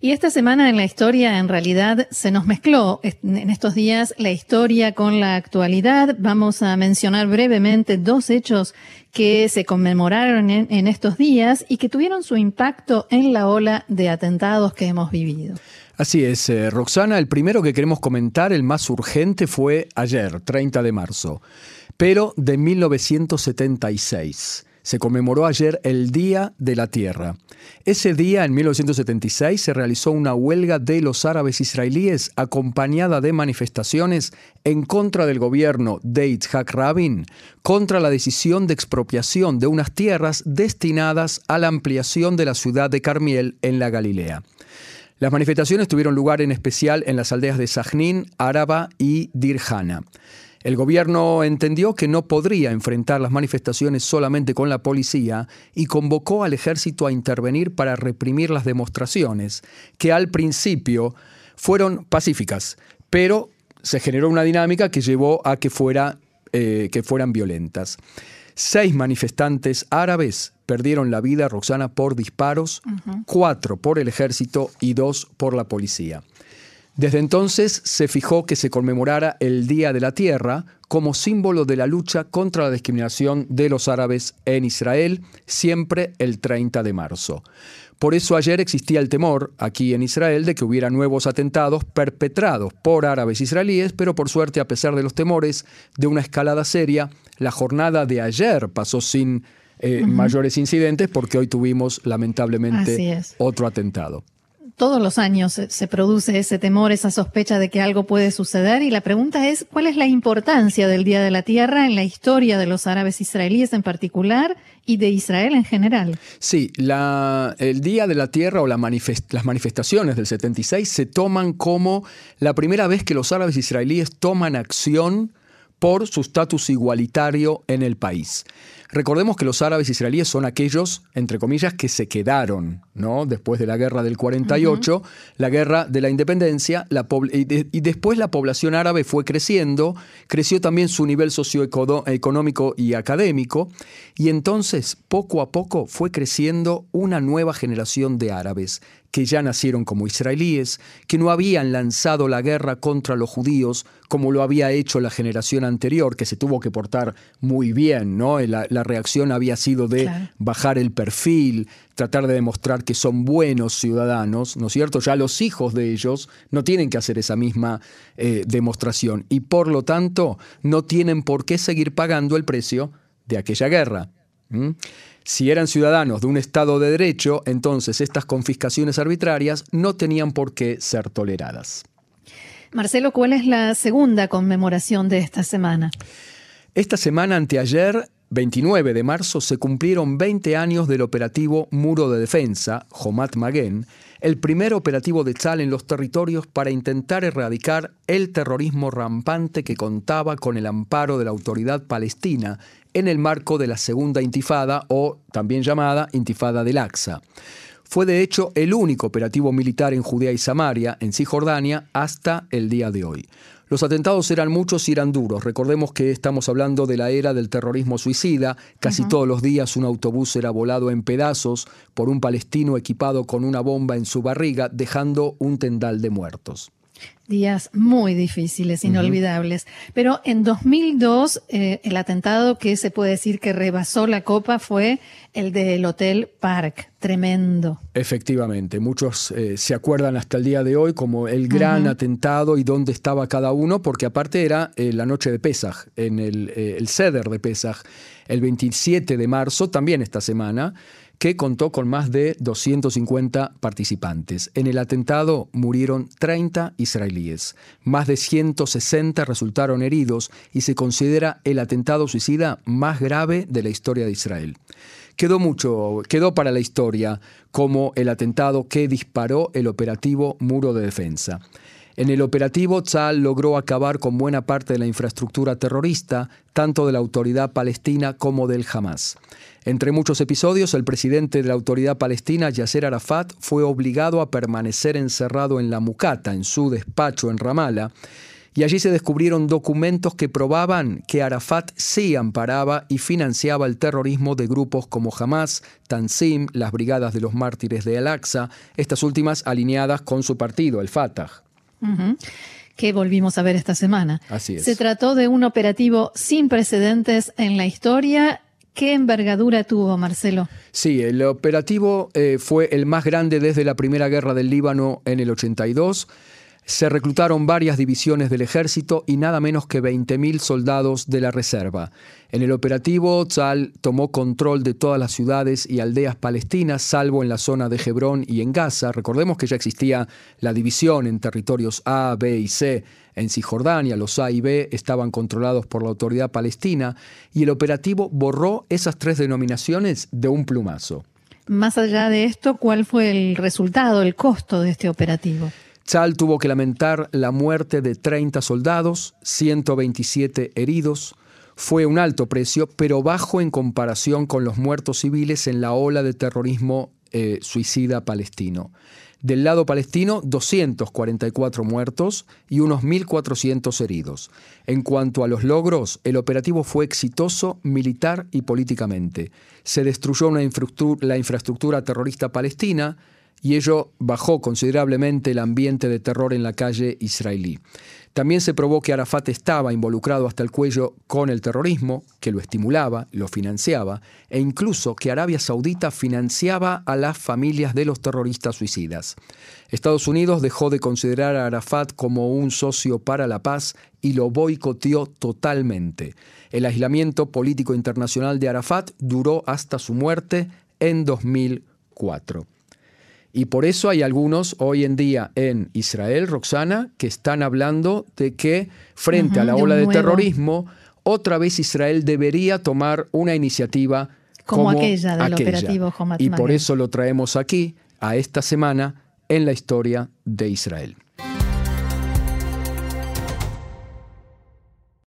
Y esta semana en la historia en realidad se nos mezcló en estos días la historia con la actualidad. Vamos a mencionar brevemente dos hechos que se conmemoraron en, estos días y que tuvieron su impacto en la ola de atentados que hemos vivido. Así es, eh, Roxana, el primero que queremos comentar, el más urgente, fue ayer, 30 de marzo, pero de 1976 se conmemoró ayer el Día de la Tierra. Ese día, en 1976, se realizó una huelga de los árabes israelíes acompañada de manifestaciones en contra del gobierno de Yitzhak Rabin, contra la decisión de expropiación de unas tierras destinadas a la ampliación de la ciudad de Carmiel en la Galilea. Las manifestaciones tuvieron lugar en especial en las aldeas de Sajnín, Áraba y Dirjana. El gobierno entendió que no podría enfrentar las manifestaciones solamente con la policía y convocó al ejército a intervenir para reprimir las demostraciones, que al principio fueron pacíficas, pero se generó una dinámica que llevó a que, fuera, eh, que fueran violentas. Seis manifestantes árabes perdieron la vida, Roxana, por disparos, cuatro por el ejército y dos por la policía. Desde entonces se fijó que se conmemorara el Día de la Tierra como símbolo de la lucha contra la discriminación de los árabes en Israel, siempre el 30 de marzo. Por eso ayer existía el temor aquí en Israel de que hubiera nuevos atentados perpetrados por árabes israelíes, pero por suerte, a pesar de los temores de una escalada seria, la jornada de ayer pasó sin eh, mayores incidentes porque hoy tuvimos lamentablemente otro atentado todos los años se, produce ese temor, esa sospecha de que algo puede suceder y la pregunta es, ¿cuál es la importancia del Día de la Tierra en la historia de los árabes israelíes en particular y de Israel en general? Sí, el Día de la Tierra o las manifestaciones del 76 se toman como la primera vez que los árabes israelíes toman acción por su estatus igualitario en el país. Recordemos que los árabes israelíes son aquellos, entre comillas, que se quedaron, ¿no? Después de la guerra del 48, la guerra de la independencia, y, después la población árabe fue creciendo, creció también su nivel socioeconómico y académico, y entonces poco a poco fue creciendo una nueva generación de árabes que ya nacieron como israelíes, que no habían lanzado la guerra contra los judíos como lo había hecho la generación anterior, que se tuvo que portar muy bien, ¿no? La, reacción había sido de bajar el perfil, tratar de demostrar que son buenos ciudadanos, ¿no es cierto? Ya los hijos de ellos no tienen que hacer esa misma eh, demostración y por lo tanto no tienen por qué seguir pagando el precio de aquella guerra. Si eran ciudadanos de un Estado de Derecho, entonces estas confiscaciones arbitrarias no tenían por qué ser toleradas. Marcelo, ¿cuál es la segunda conmemoración de esta semana? Esta semana, anteayer, 29 de marzo, se cumplieron 20 años del operativo Muro de Defensa, Homat Magen, el primer operativo de Tzal en los territorios para intentar erradicar el terrorismo rampante que contaba con el amparo de la autoridad palestina en el marco de la Segunda Intifada o también llamada Intifada del Aqsa. Fue de hecho el único operativo militar en Judea y Samaria, en Cisjordania, hasta el día de hoy. Los atentados eran muchos y eran duros. Recordemos que estamos hablando de la era del terrorismo suicida. Casi todos los días un autobús era volado en pedazos por un palestino equipado con una bomba en su barriga, dejando un tendal de muertos. Días muy difíciles, inolvidables. Pero en 2002, eh, el atentado que se puede decir que rebasó la copa fue el del Hotel Park. Tremendo. Efectivamente, muchos eh, se acuerdan hasta el día de hoy como el gran atentado y dónde estaba cada uno, porque aparte era eh, la noche de Pesaj, en el, el Ceder de Pesaj, el 27 de marzo, también esta semana que contó con más de 250 participantes. En el atentado murieron 30 israelíes, más de 160 resultaron heridos y se considera el atentado suicida más grave de la historia de Israel. quedó mucho, quedó para la historia como el atentado que disparó el operativo Muro de Defensa. En el operativo, Tzal logró acabar con buena parte de la infraestructura terrorista, tanto de la autoridad palestina como del Hamas. Entre muchos episodios, el presidente de la autoridad palestina, Yasser Arafat, fue obligado a permanecer encerrado en la Mucata, en su despacho en Ramallah, y allí se descubrieron documentos que probaban que Arafat sí amparaba y financiaba el terrorismo de grupos como Hamas, Tanzim, las Brigadas de los Mártires de Al-Aqsa, estas últimas alineadas con su partido, el Fatah. Que volvimos a ver esta semana. Así es. Se trató de un operativo sin precedentes en la historia ¿Qué envergadura tuvo, Marcelo? Sí, el operativo eh, fue el más grande desde la Primera Guerra del Líbano en el 82. Se reclutaron varias divisiones del ejército y nada menos que 20.000 soldados de la reserva. En el operativo, Tzal tomó control de todas las ciudades y aldeas palestinas, salvo en la zona de Hebrón y en Gaza. Recordemos que ya existía la división en territorios A, B y C. En Cisjordania, los A y B estaban controlados por la autoridad palestina y el operativo borró esas tres denominaciones de un plumazo. Más allá de esto, ¿cuál fue el resultado, el costo de este operativo? Tzal tuvo que lamentar la muerte de 30 soldados, 127 heridos. Fue un alto precio, pero bajo en comparación con los muertos civiles en la ola de terrorismo eh, suicida palestino. Del lado palestino, 244 muertos y unos 1.400 heridos. En cuanto a los logros, el operativo fue exitoso militar y políticamente. Se destruyó la infraestructura terrorista palestina, y ello bajó considerablemente el ambiente de terror en la calle israelí. También se probó que Arafat estaba involucrado hasta el cuello con el terrorismo, que lo estimulaba, lo financiaba, e incluso que Arabia Saudita financiaba a las familias de los terroristas suicidas. Estados Unidos dejó de considerar a Arafat como un socio para la paz y lo boicoteó totalmente. El aislamiento político internacional de Arafat duró hasta su muerte en 2004. Y por eso hay algunos hoy en día en Israel, Roxana, que están hablando de que frente a la ola de, terrorismo, otra vez Israel debería tomar una iniciativa como, aquella del operativo Y por eso lo traemos aquí, a esta semana, en la historia de Israel.